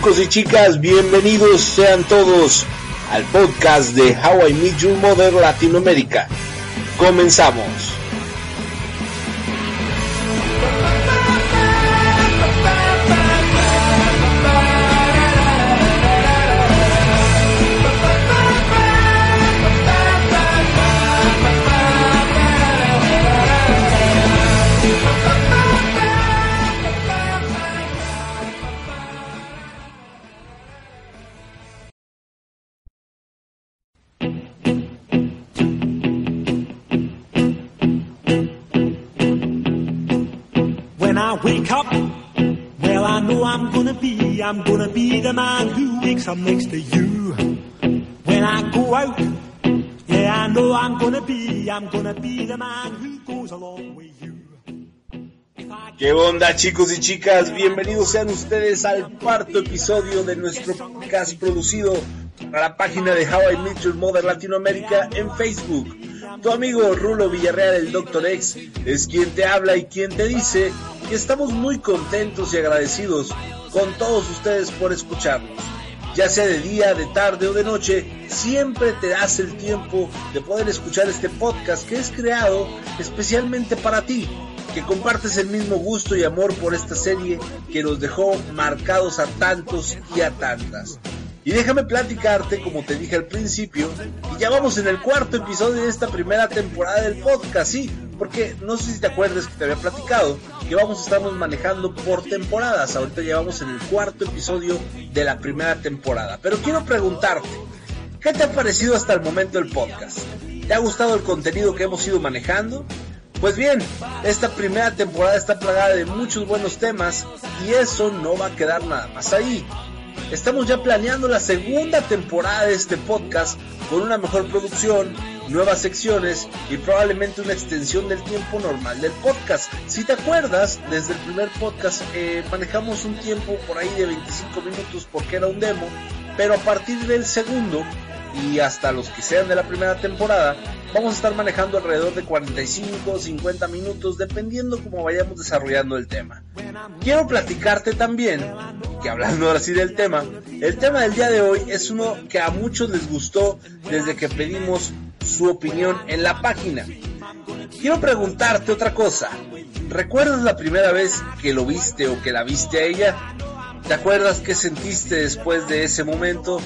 Chicos y chicas, bienvenidos sean todos al podcast de How I Meet Your Mother Latinoamérica. Comenzamos. I'm gonna be the man who wakes up next to you. When I go out, yeah, I know I'm gonna be, I'm gonna be the man who goes along with you. ¿Qué onda chicos y chicas? Bienvenidos sean ustedes al cuarto episodio de nuestro podcast producido para la página de How I Met Your Mother Latinoamérica en Facebook. Tu amigo Rulo Villarreal, el Dr. X, es quien te habla y quien te dice que estamos muy contentos y agradecidos con todos ustedes por escucharnos. Ya sea de día, de tarde o de noche, siempre te das el tiempo de poder escuchar este podcast que es creado especialmente para ti, que compartes el mismo gusto y amor por esta serie que nos dejó marcados a tantos y a tantas. Y déjame platicarte, como te dije al principio, y ya vamos en el cuarto episodio de esta primera temporada del podcast, sí, porque no sé si te acuerdas que te había platicado que vamos a estarnos manejando por temporadas. Ahorita llevamos en el cuarto episodio de la primera temporada. Pero quiero preguntarte, ¿qué te ha parecido hasta el momento el podcast? ¿Te ha gustado el contenido que hemos ido manejando? Pues bien, esta primera temporada está plagada de muchos buenos temas y eso no va a quedar nada más ahí. Estamos ya planeando la segunda temporada de este podcast con una mejor producción, nuevas secciones y probablemente una extensión del tiempo normal del podcast. Si te acuerdas, desde el primer podcast eh, manejamos un tiempo por ahí de 25 minutos porque era un demo, pero a partir del segundo y hasta los que sean de la primera temporada, vamos a estar manejando alrededor de 45 o 50 minutos dependiendo cómo vayamos desarrollando el tema. Quiero platicarte también, que hablando ahora sí del tema, el tema del día de hoy es uno que a muchos les gustó desde que pedimos su opinión en la página. Quiero preguntarte otra cosa. ¿Recuerdas la primera vez que lo viste o que la viste a ella? ¿Te acuerdas qué sentiste después de ese momento?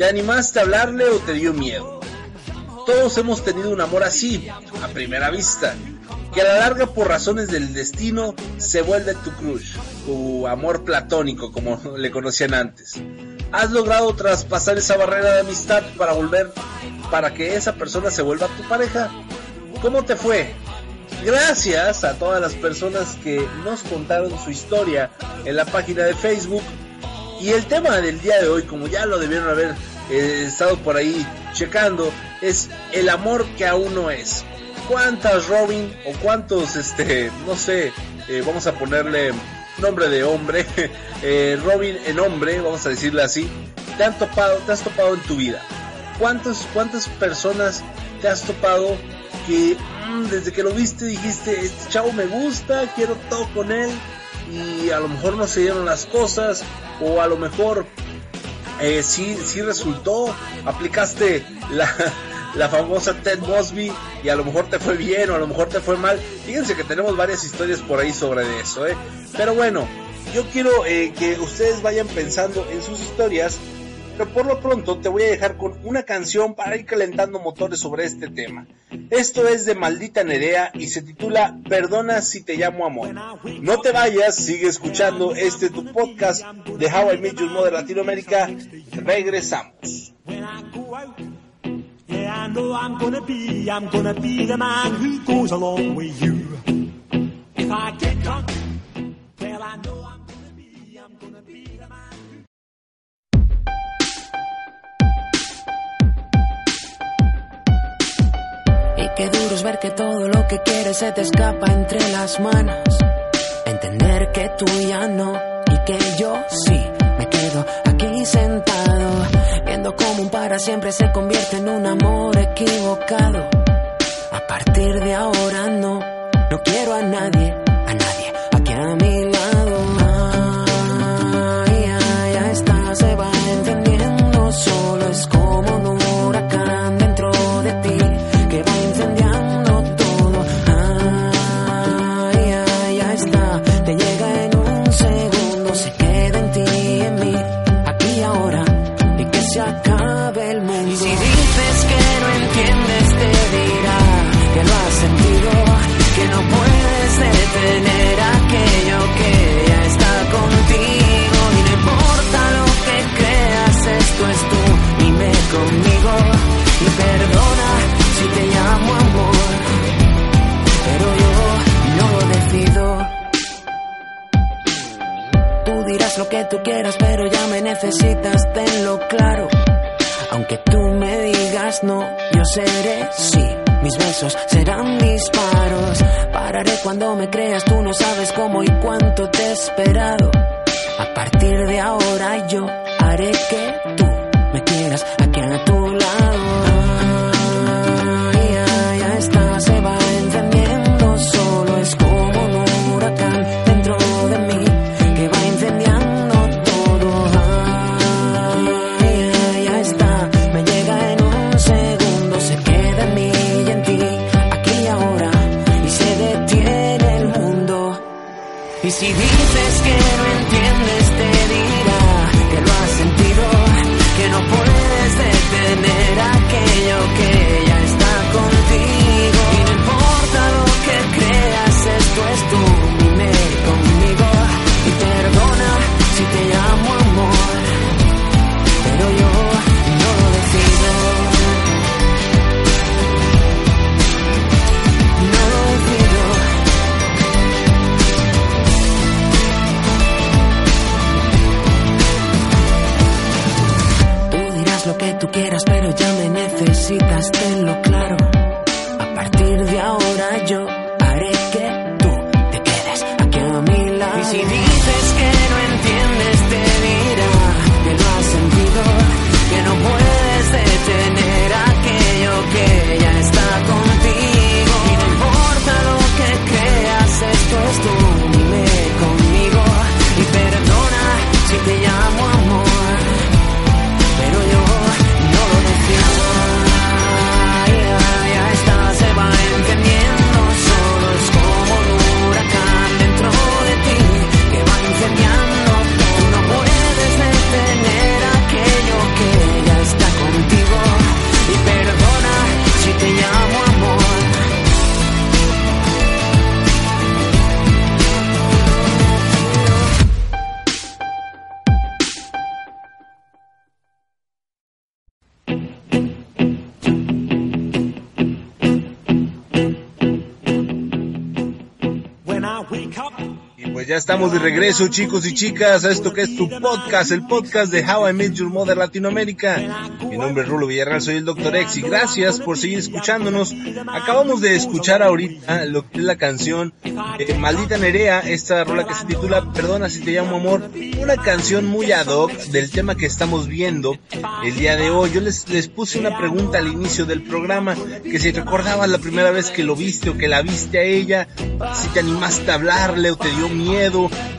¿Te animaste a hablarle o te dio miedo? Todos hemos tenido un amor así, a primera vista, que a la larga por razones del destino se vuelve tu crush, tu amor platónico como le conocían antes. ¿Has logrado traspasar esa barrera de amistad para volver, para que esa persona se vuelva tu pareja? ¿Cómo te fue? Gracias a todas las personas que nos contaron su historia en la página de Facebook. Y el tema del día de hoy, como ya lo debieron haber eh, estado por ahí checando, es el amor que aún no es. ¿Cuántas Robin o cuántos, este, no sé, eh, vamos a ponerle nombre de hombre, eh, Robin en hombre, vamos a decirle así, te han topado, te has topado en tu vida? ¿Cuántas, cuántas personas te has topado que mm, desde que lo viste dijiste, este chavo me gusta, quiero todo con él y a lo mejor no se dieron las cosas o a lo mejor eh, sí, sí resultó, aplicaste la, la famosa Ted Mosby y a lo mejor te fue bien o a lo mejor te fue mal. Fíjense que tenemos varias historias por ahí sobre eso, ¿eh? Pero bueno, yo quiero eh, que ustedes vayan pensando en sus historias pero por lo pronto te voy a dejar con una canción para ir calentando motores sobre este tema. Esto es de Maldita Nerea y se titula Perdona si te llamo amor. No te vayas, sigue escuchando este tu podcast de How I Met Your Mother Latinoamérica. Regresamos. Ver que todo lo que quieres se te escapa entre las manos. Entender que tú ya no y que yo sí me quedo aquí sentado. Viendo cómo un para siempre se convierte en un amor equivocado. A partir de ahora no, no quiero a nadie cuánto estamos de regreso, chicos y chicas, a esto que es tu podcast, el podcast de How I Met Your Mother Latinoamérica. Mi nombre es Rulo Villarreal, soy el Dr. X y gracias por seguir escuchándonos. Acabamos de escuchar ahorita lo que es la canción eh, Maldita Nerea, esta rola que se titula Perdona si te llamo amor, una canción muy ad hoc del tema que estamos viendo el día de hoy. Yo les, les puse una pregunta al inicio del programa, que si recordabas la primera vez que lo viste o que la viste a ella, si te animaste a hablarle o te dio miedo,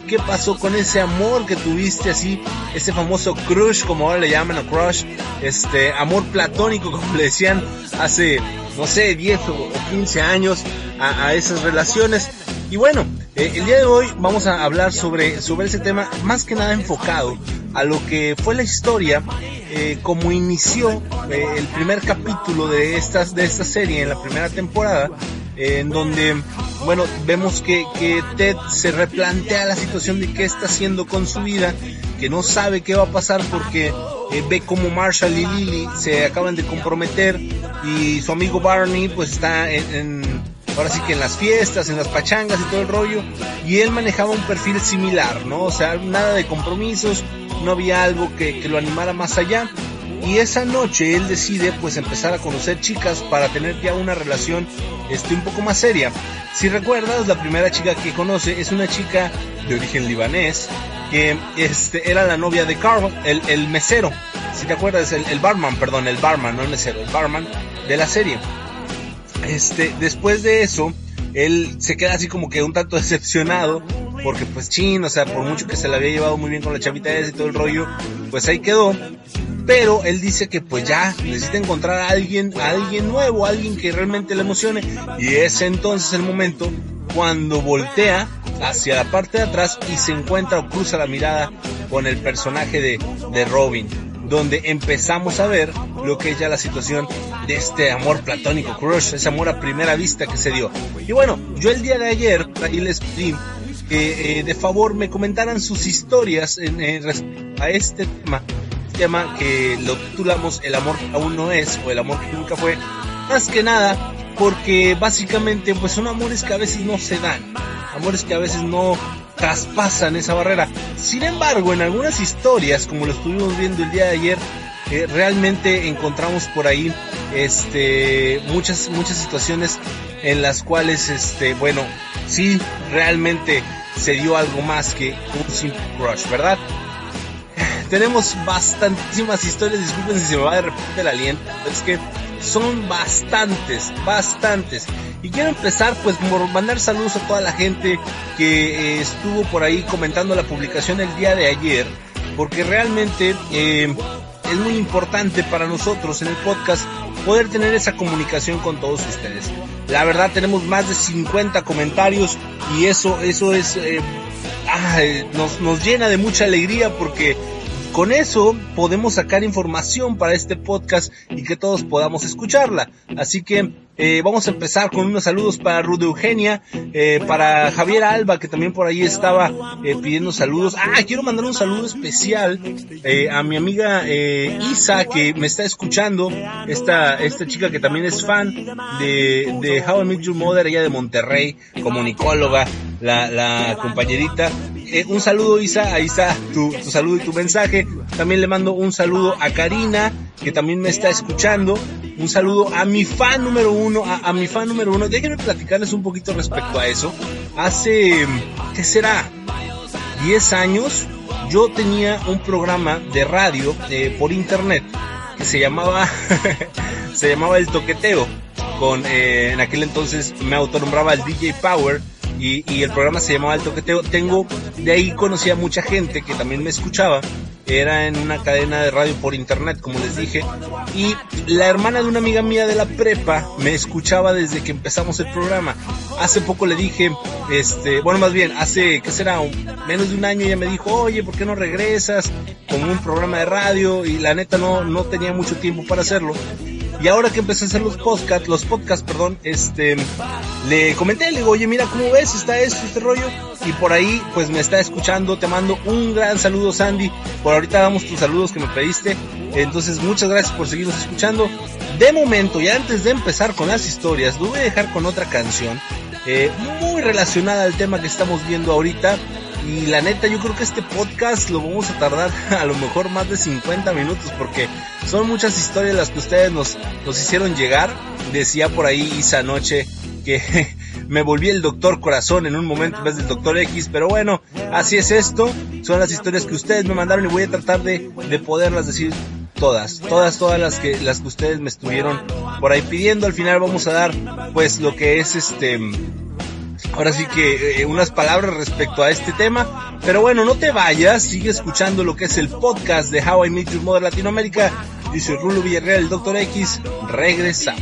qué pasó con ese amor que tuviste así, ese famoso crush como ahora le llaman a crush, este amor platónico como le decían hace, no sé, 10 o 15 años a, esas relaciones. Y bueno, eh, el día de hoy vamos a hablar sobre, sobre ese tema más que nada enfocado a lo que fue la historia, eh, como inició eh, el primer capítulo de, estas, de esta serie en la primera temporada, en donde, bueno, vemos que, que Ted se replantea la situación de qué está haciendo con su vida, que no sabe qué va a pasar porque eh, ve como Marshall y Lily se acaban de comprometer y su amigo Barney pues está en, ahora sí que en las fiestas, en las pachangas y todo el rollo, y él manejaba un perfil similar, ¿no? O sea, nada de compromisos, no había algo que, que lo animara más allá, y esa noche él decide pues empezar a conocer chicas para tener ya una relación este un poco más seria. Si recuerdas, la primera chica que conoce es una chica de origen libanés que este era la novia de Carl, el, el mesero. Si te acuerdas, el, el barman, perdón, el barman, no el mesero, el barman de la serie. Este, después de eso, él se queda así como que un tanto decepcionado porque pues chin, o sea, por mucho que se la había llevado muy bien con la chavita y todo el rollo, pues ahí quedó. Pero él dice que pues ya necesita encontrar a alguien, a alguien nuevo, a alguien que realmente le emocione. Y es entonces el momento cuando voltea hacia la parte de atrás y se encuentra o cruza la mirada con el personaje de, de Robin donde empezamos a ver lo que es ya la situación de este amor platónico, crush, ese amor a primera vista que se dio. Y bueno, yo el día de ayer ahí les pedí que eh, de favor me comentaran sus historias en, a este tema, tema que lo titulamos El amor que aún no es o El amor que nunca fue. Más que nada porque básicamente pues son amores que a veces no se dan, amores que a veces no traspasan esa barrera. Sin embargo, en algunas historias, como lo estuvimos viendo el día de ayer, eh, realmente encontramos por ahí este muchas muchas situaciones en las cuales este bueno sí realmente se dio algo más que un simple crush verdad tenemos bastantísimas historias disculpen si se me va de repente el aliento es que son bastantes bastantes y quiero empezar pues por mandar saludos a toda la gente que eh, estuvo por ahí comentando la publicación el día de ayer, porque realmente eh, es muy importante para nosotros en el podcast poder tener esa comunicación con todos ustedes. La verdad tenemos más de 50 comentarios y eso, eso es, eh, nos, nos llena de mucha alegría porque con eso podemos sacar información para este podcast y que todos podamos escucharla. Así que eh, vamos a empezar con unos saludos para Rude Eugenia, eh, para Javier Alba, que también por ahí estaba eh, pidiendo saludos. Ah, quiero mandar un saludo especial eh, a mi amiga eh, Isa, que me está escuchando, esta, esta chica que también es fan de, de How I Met Your Mother, ella de Monterrey, comunicóloga, la, la compañerita. Eh, un saludo Isa, ahí está tu, tu saludo y tu mensaje. También le mando un saludo a Karina, que también me está escuchando. Un saludo a mi fan número uno, a, a mi fan número uno. Déjenme platicarles un poquito respecto a eso. Hace, ¿qué será? 10 años, yo tenía un programa de radio eh, por internet que se llamaba, se llamaba El Toqueteo. Con, eh, en aquel entonces me autonombraba el DJ Power y, el programa se llamaba El Toqueteo. Tengo, de ahí conocí a mucha gente que también me escuchaba. Era en una cadena de radio por internet, como les dije. Y la hermana de una amiga mía de la prepa me escuchaba desde que empezamos el programa. Hace poco le dije, este, bueno, más bien, hace, ¿qué será? Menos de un año ella me dijo, oye, ¿por qué no regresas con un programa de radio? Y la neta no, no tenía mucho tiempo para hacerlo. Y ahora que empecé a hacer los podcasts, los podcasts, perdón, este, le comenté, le digo, oye, mira cómo ves, está esto, este rollo. Y por ahí, pues me está escuchando, te mando un gran saludo, Sandy. Por ahorita damos tus saludos que me pediste. Entonces, muchas gracias por seguirnos escuchando. De momento, y antes de empezar con las historias, lo voy a dejar con otra canción, eh, muy relacionada al tema que estamos viendo ahorita. Y la neta, yo creo que este podcast lo vamos a tardar a lo mejor más de 50 minutos porque son muchas historias las que ustedes nos, nos hicieron llegar. Decía por ahí Isa anoche que me volví el doctor corazón en un momento en vez del doctor X, pero bueno, así es esto. Son las historias que ustedes me mandaron y voy a tratar de, de poderlas decir todas, todas, todas las que, las que ustedes me estuvieron por ahí pidiendo. Al final vamos a dar pues lo que es este ahora sí que eh, unas palabras respecto a este tema. Pero bueno, no te vayas, sigue escuchando lo que es el podcast de How I Meet Your Mother Latinoamérica. Yo soy Rulo Villarreal, Doctor X. Regresamos.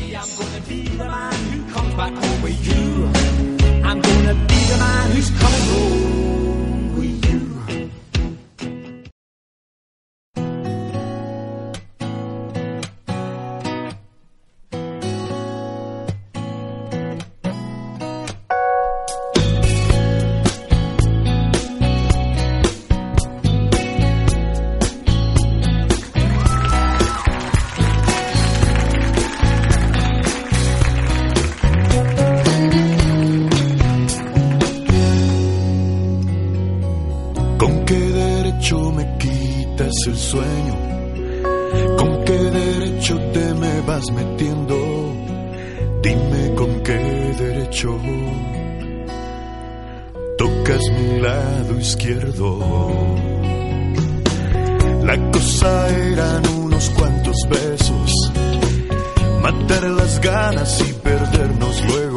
Izquierdo. La cosa eran unos cuantos besos, matar las ganas y perdernos luego,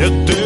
de aterrizar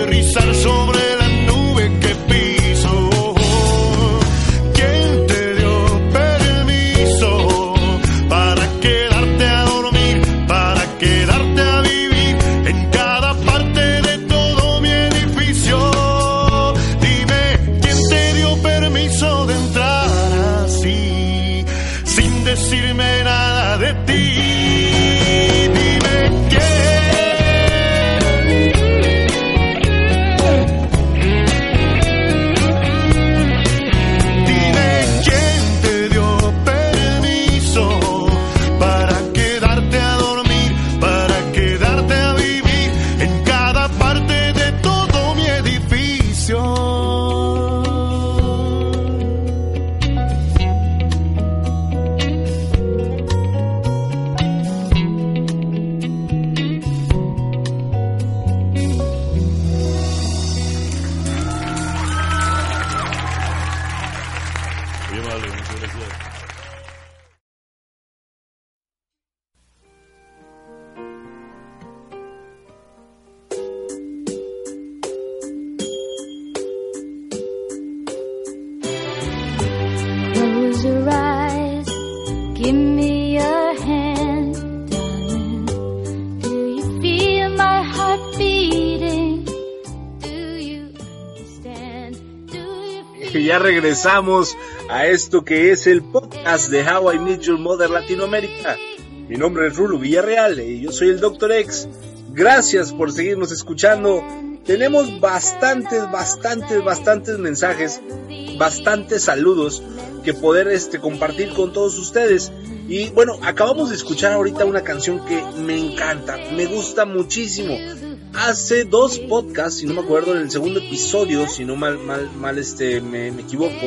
regresamos a esto que es el podcast de How I Met Your Mother Latinoamérica. Mi nombre es Rulo Villarreal y yo soy el Dr. X. Gracias por seguirnos escuchando. Tenemos bastantes, bastantes, bastantes mensajes, bastantes saludos que poder este, compartir con todos ustedes. Y bueno, acabamos de escuchar ahorita una canción que me encanta, me gusta muchísimo. Hace dos podcasts, si no me acuerdo, en el segundo episodio, si no mal, mal, mal este, me, me equivoco,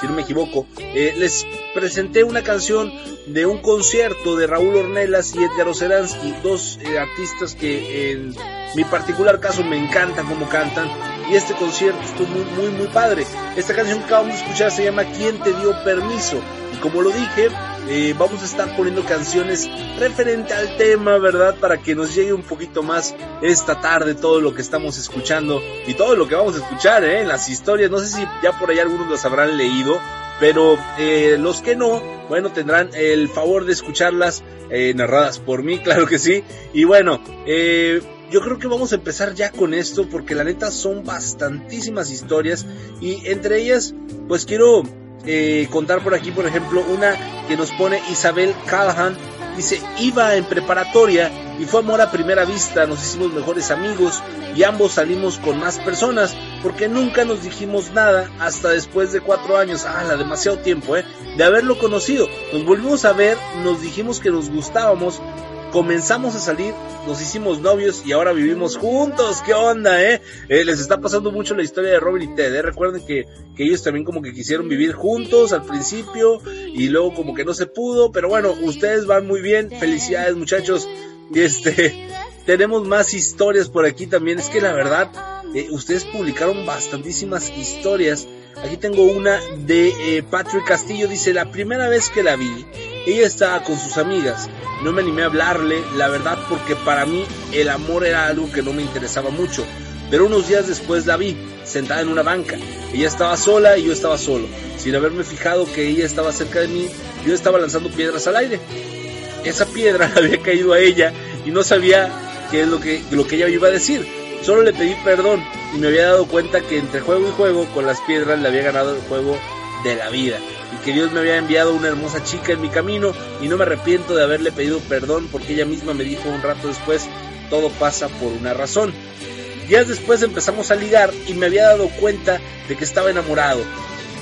si no me equivoco, eh, les presenté una canción de un concierto de Raúl Ornelas y Edgar Oceransky, dos eh, artistas que en mi particular caso me encantan como cantan y este concierto estuvo muy muy muy padre. Esta canción que acabamos de escuchar se llama ¿Quién te dio permiso? Y como lo dije, eh, vamos a estar poniendo canciones referente al tema, ¿verdad? Para que nos llegue un poquito más esta tarde todo lo que estamos escuchando y todo lo que vamos a escuchar, ¿eh? En las historias, no sé si ya por ahí algunos las habrán leído, pero eh, los que no, bueno, tendrán el favor de escucharlas eh, narradas por mí, claro que sí. Y bueno, eh, yo creo que vamos a empezar ya con esto porque la neta son bastantísimas historias y entre ellas pues quiero eh, contar por aquí por ejemplo una que nos pone Isabel Callahan. Dice iba en preparatoria y fue amor a primera vista nos hicimos mejores amigos y ambos salimos con más personas porque nunca nos dijimos nada hasta después de cuatro años ah la demasiado tiempo eh de haberlo conocido nos volvimos a ver nos dijimos que nos gustábamos comenzamos a salir, nos hicimos novios y ahora vivimos juntos. ¿Qué onda, eh? eh les está pasando mucho la historia de Robin y Ted. ¿eh? Recuerden que, que ellos también como que quisieron vivir juntos al principio y luego como que no se pudo. Pero bueno, ustedes van muy bien. Felicidades, muchachos. Este, tenemos más historias por aquí también. Es que la verdad, eh, ustedes publicaron bastantísimas historias. Aquí tengo una de eh, Patrick Castillo. Dice, la primera vez que la vi, ella estaba con sus amigas. No me animé a hablarle, la verdad, porque para mí el amor era algo que no me interesaba mucho. Pero unos días después la vi, sentada en una banca. Ella estaba sola y yo estaba solo. Sin haberme fijado que ella estaba cerca de mí, yo estaba lanzando piedras al aire. Esa piedra había caído a ella y no sabía qué es lo que, lo que ella iba a decir. Solo le pedí perdón y me había dado cuenta que entre juego y juego con las piedras le había ganado el juego de la vida y que Dios me había enviado una hermosa chica en mi camino y no me arrepiento de haberle pedido perdón porque ella misma me dijo un rato después, todo pasa por una razón. Días después empezamos a ligar y me había dado cuenta de que estaba enamorado.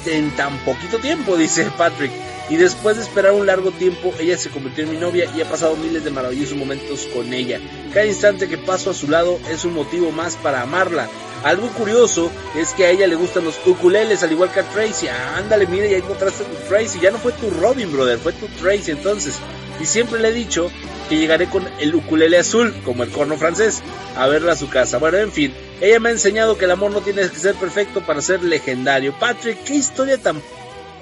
En tan poquito tiempo, dice Patrick. Y después de esperar un largo tiempo, ella se convirtió en mi novia y he pasado miles de maravillosos momentos con ella. Cada instante que paso a su lado es un motivo más para amarla. Algo curioso es que a ella le gustan los ukuleles, al igual que a Tracy. Ah, ándale, mire, ya encontraste a tu Tracy. Ya no fue tu Robin, brother, fue tu Tracy entonces. Y siempre le he dicho que llegaré con el ukulele azul, como el corno francés, a verla a su casa. Bueno, en fin, ella me ha enseñado que el amor no tiene que ser perfecto para ser legendario. Patrick, qué historia tan...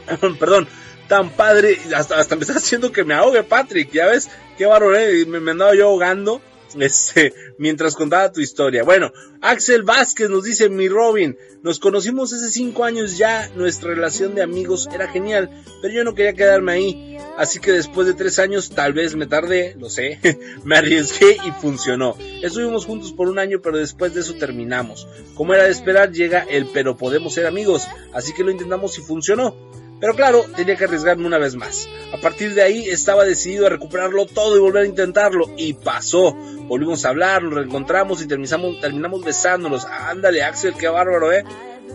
Perdón, tan padre. Hasta, hasta me está haciendo que me ahogue, Patrick. Ya ves, qué barro, eh? me, me andaba yo ahogando. Este, mientras contaba tu historia. Bueno, Axel Vázquez nos dice, mi Robin, nos conocimos hace cinco años ya, nuestra relación de amigos era genial, pero yo no quería quedarme ahí, así que después de tres años, tal vez me tardé, lo sé, me arriesgué y funcionó. Estuvimos juntos por un año, pero después de eso terminamos. Como era de esperar, llega el pero podemos ser amigos, así que lo intentamos y funcionó. Pero claro, tenía que arriesgarme una vez más. A partir de ahí estaba decidido a recuperarlo todo y volver a intentarlo. Y pasó. Volvimos a hablar, nos reencontramos y terminamos, terminamos besándonos. Ándale, Axel, qué bárbaro, eh.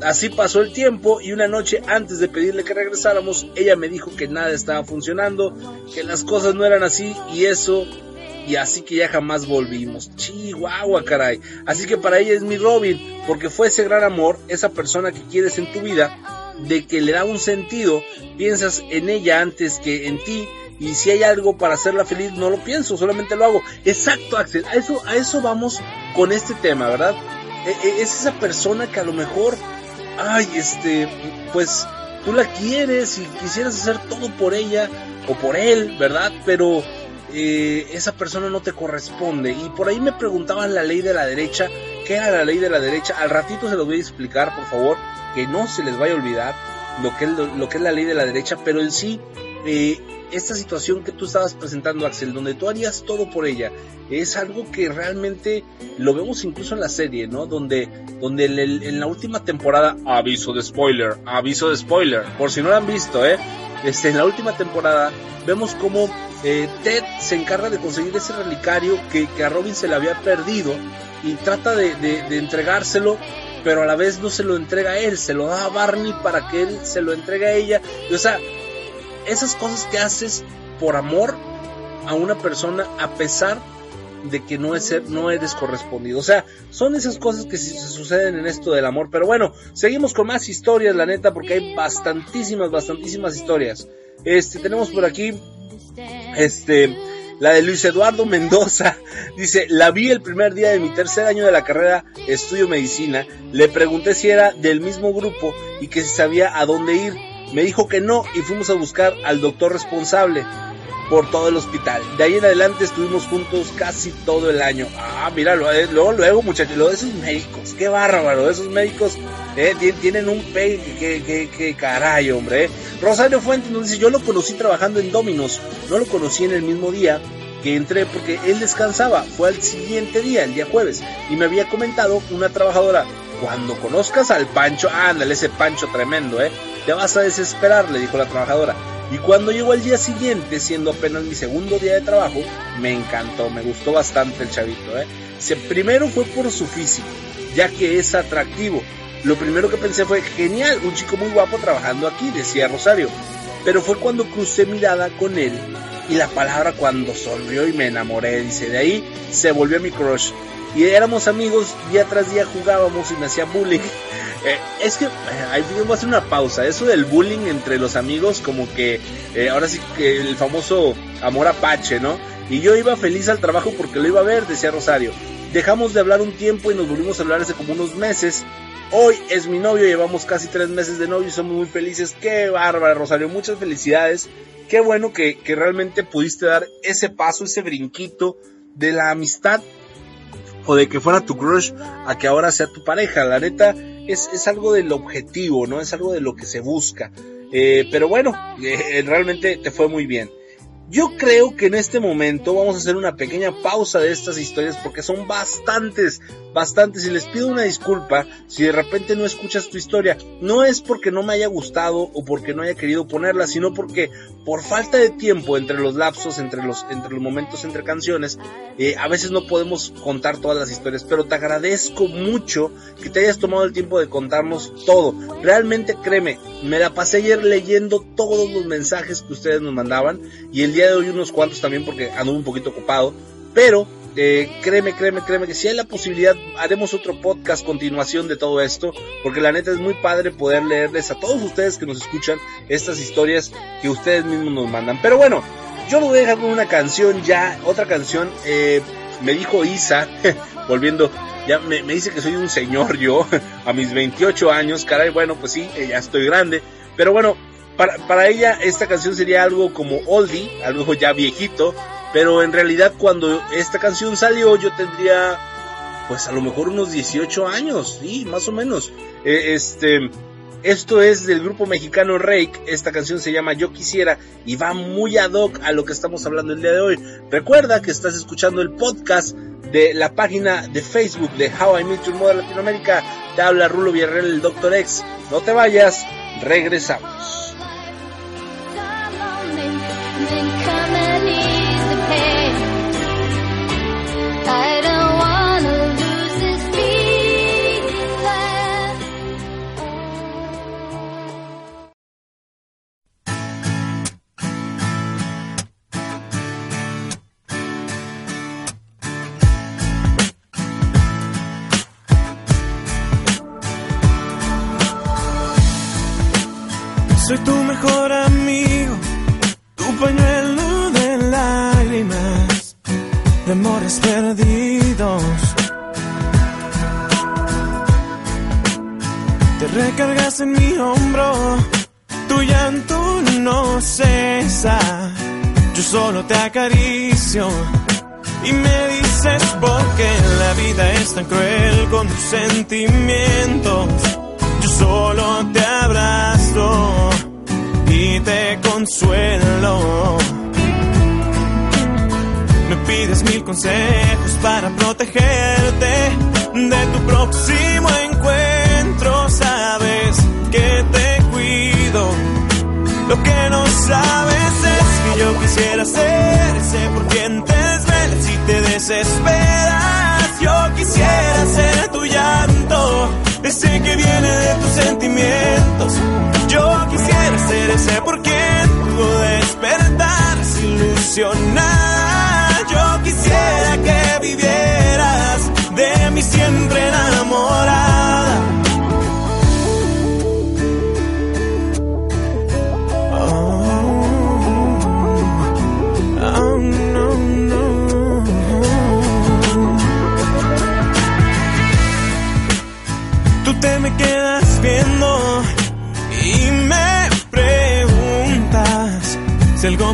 Así pasó el tiempo y una noche antes de pedirle que regresáramos, ella me dijo que nada estaba funcionando, que las cosas no eran así y eso y así que ya jamás volvimos. Chihuahua, caray. Así que para ella es mi Robin, porque fue ese gran amor, esa persona que quieres en tu vida, de que le da un sentido, piensas en ella antes que en ti, y si hay algo para hacerla feliz, no lo pienso, solamente lo hago. Exacto, Axel, a eso, a eso vamos con este tema, ¿verdad? E, e, es esa persona que a lo mejor, ay, este, pues tú la quieres y quisieras hacer todo por ella o por él, ¿verdad? Pero eh, esa persona no te corresponde. Y por ahí me preguntaban la ley de la derecha, ¿qué era la ley de la derecha? Al ratito se los voy a explicar, por favor, que no se les vaya a olvidar lo que es, lo, que es la ley de la derecha, pero en sí, eh, esta situación que tú estabas presentando, Axel, donde tú harías todo por ella, es algo que realmente lo vemos incluso en la serie, ¿no? Donde, donde en la última temporada, aviso de spoiler, aviso de spoiler, por si no lo han visto, ¿eh? Este, en la última temporada vemos cómo eh, Ted se encarga de conseguir ese relicario que, que, a Robin se le había perdido y trata de, de, entregárselo, pero a la vez no se lo entrega a él, se lo da a Barney para que él se lo entregue a ella. Y, o sea, esas cosas que haces por amor a una persona a pesar de que no, es no eres correspondido. O sea, son esas cosas que se suceden en esto del amor. Pero bueno, seguimos con más historias, la neta, porque hay bastantísimas, bastantísimas historias. Este, tenemos por aquí, este, La de Luis Eduardo Mendoza dice, la vi el primer día de mi tercer año de la carrera, estudio medicina, le pregunté si era del mismo grupo y que si sabía a dónde ir. Me dijo que no y fuimos a buscar al doctor responsable por todo el hospital. De ahí en adelante estuvimos juntos casi todo el año. Ah, mira, luego, luego, muchachos, lo de esos médicos, qué bárbaro, esos médicos eh, tienen un pe que, que, que, caray, hombre. Eh. Rosario Fuentes nos dice, yo lo conocí trabajando en Dominos, no lo conocí en el mismo día que entré porque él descansaba, fue al siguiente día, el día jueves, y me había comentado una trabajadora, cuando conozcas al Pancho, ándale, ese Pancho tremendo, eh, te vas a desesperar, le dijo la trabajadora. Y cuando llegó el día siguiente, siendo apenas mi segundo día de trabajo, me encantó, me gustó bastante el chavito. ¿eh? primero fue por su físico, ya que es atractivo. Lo primero que pensé fue, genial, un chico muy guapo trabajando aquí, decía Rosario. Pero fue cuando crucé mirada con él y la palabra cuando sonrió y me enamoré, dice, de ahí se volvió mi crush. Y éramos amigos, día tras día jugábamos y me hacía bullying. Eh, es que, eh, ahí voy a hacer una pausa. Eso del bullying entre los amigos, como que eh, ahora sí que el famoso amor apache, ¿no? Y yo iba feliz al trabajo porque lo iba a ver, decía Rosario. Dejamos de hablar un tiempo y nos volvimos a hablar hace como unos meses. Hoy es mi novio, llevamos casi tres meses de novio y somos muy felices. Qué bárbara, Rosario, muchas felicidades. Qué bueno que, que realmente pudiste dar ese paso, ese brinquito de la amistad o de que fuera tu crush a que ahora sea tu pareja. La neta, es, es algo del objetivo, ¿no? Es algo de lo que se busca. Eh, pero bueno, eh, realmente te fue muy bien. Yo creo que en este momento vamos a hacer una pequeña pausa de estas historias porque son bastantes, bastantes y les pido una disculpa si de repente no escuchas tu historia. No es porque no me haya gustado o porque no haya querido ponerla, sino porque por falta de tiempo entre los lapsos, entre los, entre los momentos entre canciones, eh, a veces no podemos contar todas las historias, pero te agradezco mucho que te hayas tomado el tiempo de contarnos todo. Realmente créeme, me la pasé ayer leyendo todos los mensajes que ustedes nos mandaban y el día de hoy unos cuantos también porque ando un poquito ocupado, pero eh, créeme, créeme, créeme que si hay la posibilidad haremos otro podcast continuación de todo esto, porque la neta es muy padre poder leerles a todos ustedes que nos escuchan estas historias que ustedes mismos nos mandan. Pero bueno, yo lo voy a dejar con una canción ya, otra canción, eh, me dijo Isa, volviendo, ya me, dice que soy un señor yo, a mis 28 años, caray, bueno, pues sí, eh, ya estoy grande, pero bueno, para, para ella esta canción sería algo como oldie, algo ya viejito, pero en realidad cuando esta canción salió yo tendría pues a lo mejor unos 18 años, sí, más o menos. Eh, este, esto es del grupo mexicano Rake, esta canción se llama Yo Quisiera y va muy ad hoc a lo que estamos hablando el día de hoy. Recuerda que estás escuchando el podcast de la página de Facebook de How I Met Your Mother Latinoamérica. Te habla Rulo Villarreal, el Dr. X. No te vayas, regresamos. En mi hombro, tu llanto no cesa. Yo solo te acaricio y me dices por qué la vida es tan cruel con tus sentimientos. Yo solo te abrazo y te consuelo. Me pides mil consejos para protegerte de tu próximo sabes es que yo quisiera ser ese por quien te desvelas y te desesperas. Yo quisiera ser tu llanto, ese que viene de tus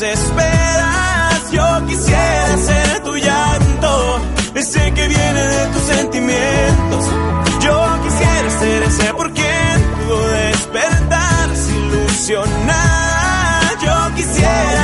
desesperas. Yo quisiera ser tu llanto, ese que viene de tus sentimientos. Yo quisiera ser ese por quien pudo despertar ilusionada. Yo quisiera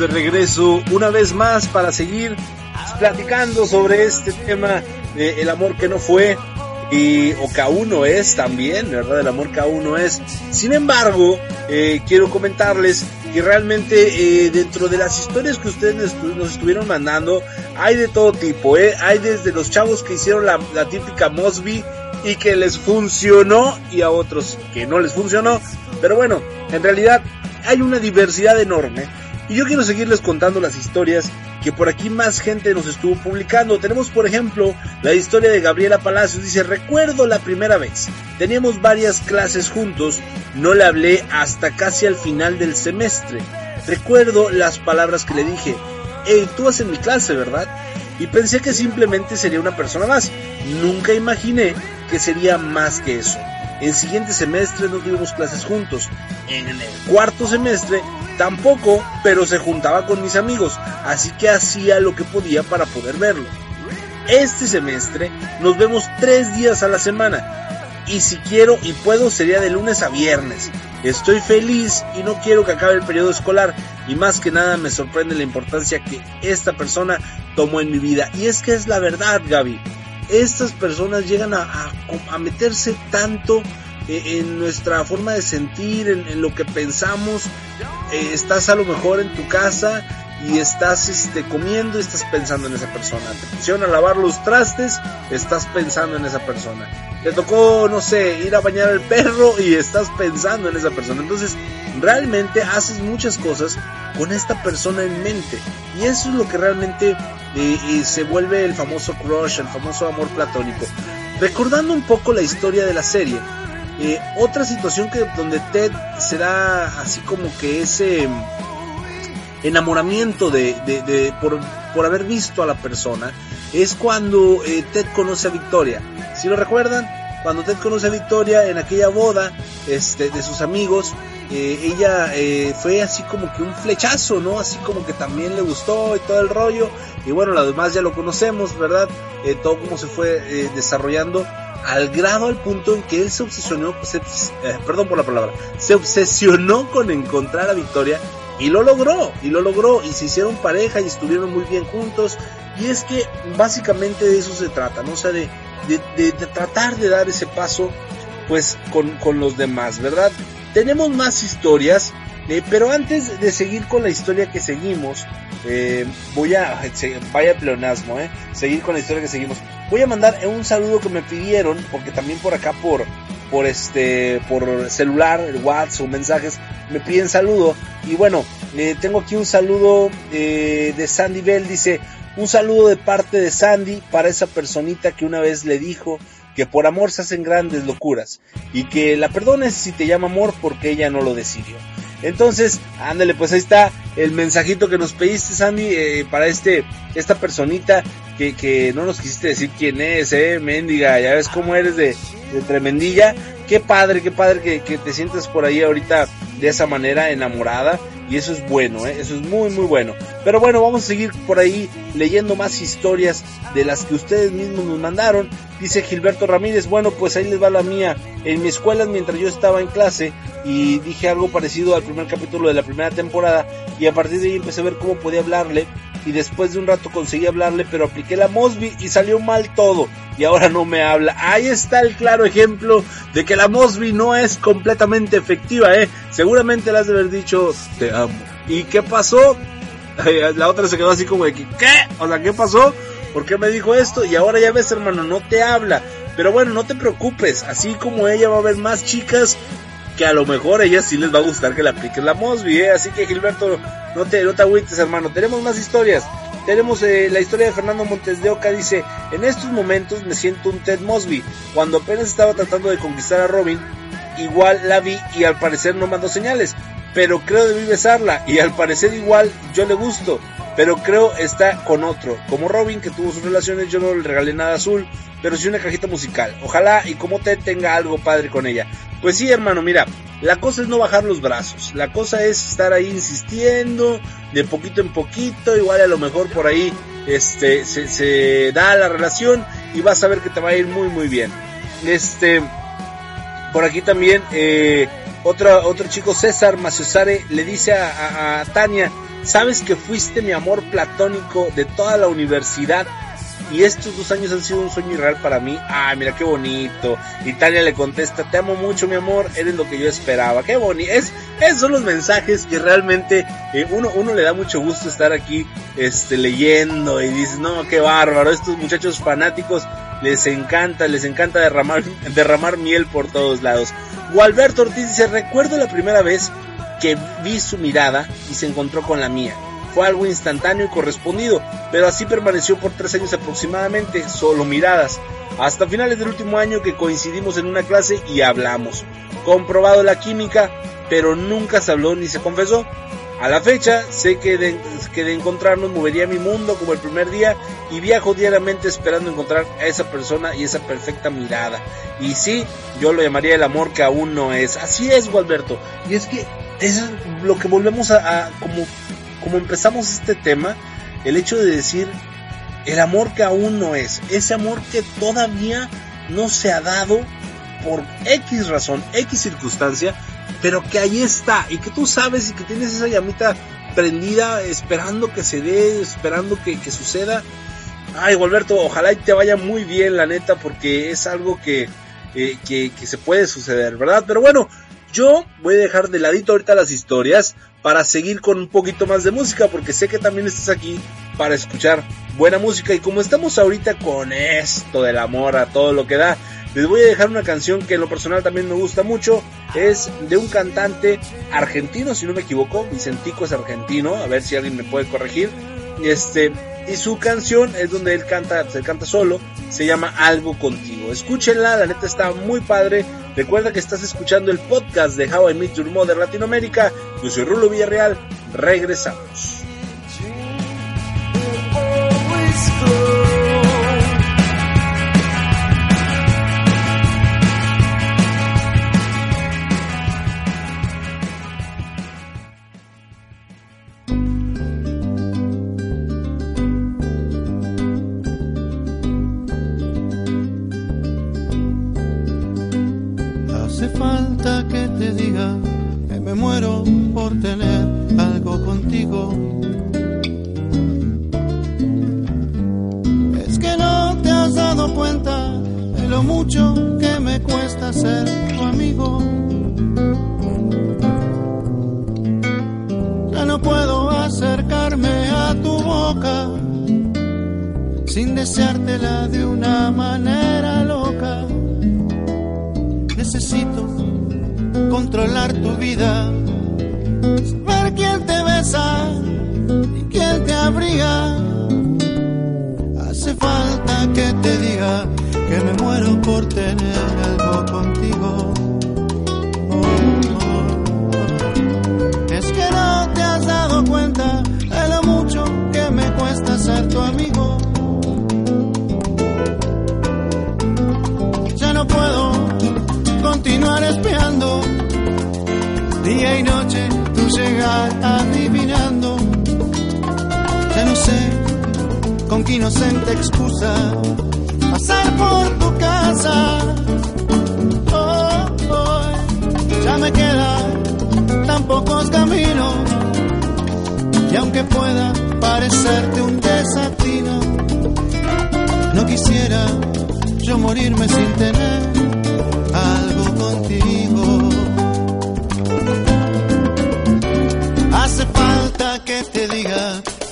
de regreso una vez más para seguir platicando sobre este tema de el amor que no fue y o que aún no es también, ¿verdad? El amor que aún no es. Sin embargo, eh, quiero comentarles que realmente eh, dentro de las historias que ustedes nos estu- nos estuvieron mandando, hay de todo tipo, ¿eh? Hay desde los chavos que hicieron la típica Mosby y que les funcionó y a otros que no les funcionó. Pero bueno, en realidad hay una diversidad enorme. Y yo quiero seguirles contando las historias que por aquí más gente nos estuvo publicando. Tenemos por ejemplo la historia de Gabriela Palacios. Dice, recuerdo la primera vez. Teníamos varias clases juntos. No le hablé hasta casi al final del semestre. Recuerdo las palabras que le dije. Hey, tú vas en mi clase, ¿verdad? Y pensé que simplemente sería una persona más. Nunca imaginé que sería más que eso. En siguiente semestre no tuvimos clases juntos. En el cuarto semestre tampoco, pero se juntaba con mis amigos, así que hacía lo que podía para poder verlo. Este semestre nos vemos tres días a la semana. Y si quiero y puedo sería de lunes a viernes. Estoy feliz y no quiero que acabe el periodo escolar. Y más que nada me sorprende la importancia que esta persona tomó en mi vida. Y es que es la verdad, Gaby estas personas llegan a, meterse tanto eh, en nuestra forma de sentir, en, en lo que pensamos. Eh, estás a lo mejor en tu casa y estás este, comiendo y estás pensando en esa persona. Te pusieron a lavar los trastes, estás pensando en esa persona. Te tocó, no sé, ir a bañar al perro y estás pensando en esa persona. Entonces, realmente haces muchas cosas con esta persona en mente. Y eso es lo que realmente eh, se vuelve el famoso crush, el famoso amor platónico. Recordando un poco la historia de la serie, eh, otra situación que donde Ted se da así como que ese mm, enamoramiento de, de- de- por, por haber visto a la persona es cuando eh, Ted conoce a Victoria. Si lo recuerdan, cuando Ted conoce a Victoria en aquella boda este, de sus amigos, eh, ella eh, fue así como que un flechazo, ¿no? Así como que también le gustó y todo el rollo. Y bueno, lo demás ya lo conocemos, ¿verdad? Eh, todo como se fue desarrollando al grado, al punto en que él se obsesionó, se, perdón por la palabra, se obsesionó con encontrar a Victoria y lo logró, y lo logró, y se hicieron pareja y estuvieron muy bien juntos. Y es que básicamente de eso se trata, ¿no? O sea, de, de, de- de tratar de dar ese paso, pues, con, con los demás, ¿verdad? Tenemos más historias, eh, pero antes de seguir con la historia que seguimos, eh, voy a, vaya pleonasmo, eh, seguir con la historia que seguimos. Voy a mandar un saludo que me pidieron, porque también por acá por, por este, por celular, el WhatsApp o mensajes, me piden saludo. Y bueno, Eh, tengo aquí un saludo eh, de Sandy Bell, dice, un saludo de parte de Sandy para esa personita que una vez le dijo que por amor se hacen grandes locuras y que la perdones si te llama amor porque ella no lo decidió. Entonces, ándale, pues ahí está el mensajito que nos pediste, Sandy, eh, para este, esta personita que, que, no nos quisiste decir quién es, eh, mendiga, ya ves cómo eres de, de tremendilla. Qué padre, qué padre que, que, te sientes por ahí ahorita de esa manera enamorada. Y eso es bueno, ¿eh? eso es muy, muy bueno. Pero bueno, vamos a seguir por ahí leyendo más historias de las que ustedes mismos nos mandaron. Dice Gilberto Ramírez, bueno, pues ahí les va la mía. En mi escuela, mientras yo estaba en clase, y dije algo parecido al primer capítulo de la primera temporada, y a partir de ahí empecé a ver cómo podía hablarle, y después de un rato conseguí hablarle, pero apliqué la Mosby y salió mal todo, y ahora no me habla. Ahí está el claro ejemplo de que la Mosby no es completamente efectiva, ¿eh? Seguramente le has de haber dicho, te amo. ¿Y qué pasó? La otra se quedó así como de que, ¿qué? O sea, ¿qué pasó? ¿Por qué me dijo esto? Y ahora ya ves, hermano, no te habla. Pero bueno, no te preocupes. Así como ella va a haber más chicas que a lo mejor a ellas sí les va a gustar que le apliques la Mosby, ¿eh? Así que Gilberto, no te, no te agüites, hermano. Tenemos más historias. Tenemos eh, la historia de Fernando Montes de Oca. Dice, en estos momentos me siento un Ted Mosby. Cuando apenas estaba tratando de conquistar a Robin, igual la vi y al parecer no mandó señales. Pero creo debí besarla y al parecer igual yo le gusto. Pero creo está con otro. Como Robin que tuvo sus relaciones yo no le regalé nada azul. Pero sí una cajita musical. Ojalá y como Ted tenga algo padre con ella. Pues sí hermano, mira. La cosa es no bajar los brazos. La cosa es estar ahí insistiendo. De poquito en poquito. Igual a lo mejor por ahí este se, da la relación. Y vas a ver que te va a ir muy muy bien. Este... Por aquí también... Eh, otro, otro chico, César Maciosare, le dice a, Tania, sabes que fuiste mi amor platónico de toda la universidad y estos dos años han sido un sueño irreal para mí. Ay, mira qué bonito. Y Tania le contesta, te amo mucho mi amor, eres lo que yo esperaba. Qué bonito. Es, esos son los mensajes que realmente eh, uno, uno le da mucho gusto estar aquí este, leyendo y dices, no, qué bárbaro. Estos muchachos fanáticos les encanta, les encanta derramar, derramar miel por todos lados. Gualberto Ortiz dice, recuerdo la primera vez que vi su mirada y se encontró con la mía. Fue algo instantáneo y correspondido, pero así permaneció por tres años aproximadamente, solo miradas, hasta finales del último año que coincidimos en una clase y hablamos. Comprobado la química, pero nunca se habló ni se confesó. A la fecha, sé que de, que de encontrarnos movería mi mundo como el primer día y viajo diariamente esperando encontrar a esa persona y esa perfecta mirada. Y sí, yo lo llamaría el amor que aún no es. Así es, Gualberto. Y es que es lo que volvemos a, como, como empezamos este tema, el hecho de decir el amor que aún no es, ese amor que todavía no se ha dado por X razón, X circunstancia, pero que ahí está y que tú sabes y que tienes esa llamita prendida esperando que se dé, esperando que, que suceda. Ay, Gualberto, ojalá y te vaya muy bien, la neta, porque es algo que, eh, que, que se puede suceder, ¿verdad? Pero bueno, yo voy a dejar de ladito ahorita las historias para seguir con un poquito más de música, porque sé que también estás aquí para escuchar buena música. Y como estamos ahorita con esto del amor a todo lo que da, les voy a dejar una canción que en lo personal también me gusta mucho. Es de un cantante argentino, si no me equivoco. Vicentico es argentino, a ver si alguien me puede corregir. Este, y su canción es donde él canta, se canta solo, se llama Algo Contigo. Escúchenla, la neta está muy padre. Recuerda que estás escuchando el podcast de How I Meet Your Mother Latinoamérica. Yo soy Rulo Villarreal. Regresamos. sin deseártela de una manera loca. Necesito controlar tu vida, saber quién te besa y quién te abriga. Hace falta que te diga que me muero por tener inocente excusa pasar por tu casa. Oh, oh, ya me quedan tan pocos caminos y aunque pueda parecerte un desatino, no quisiera yo morirme sin tener algo contigo. Hace falta que te diga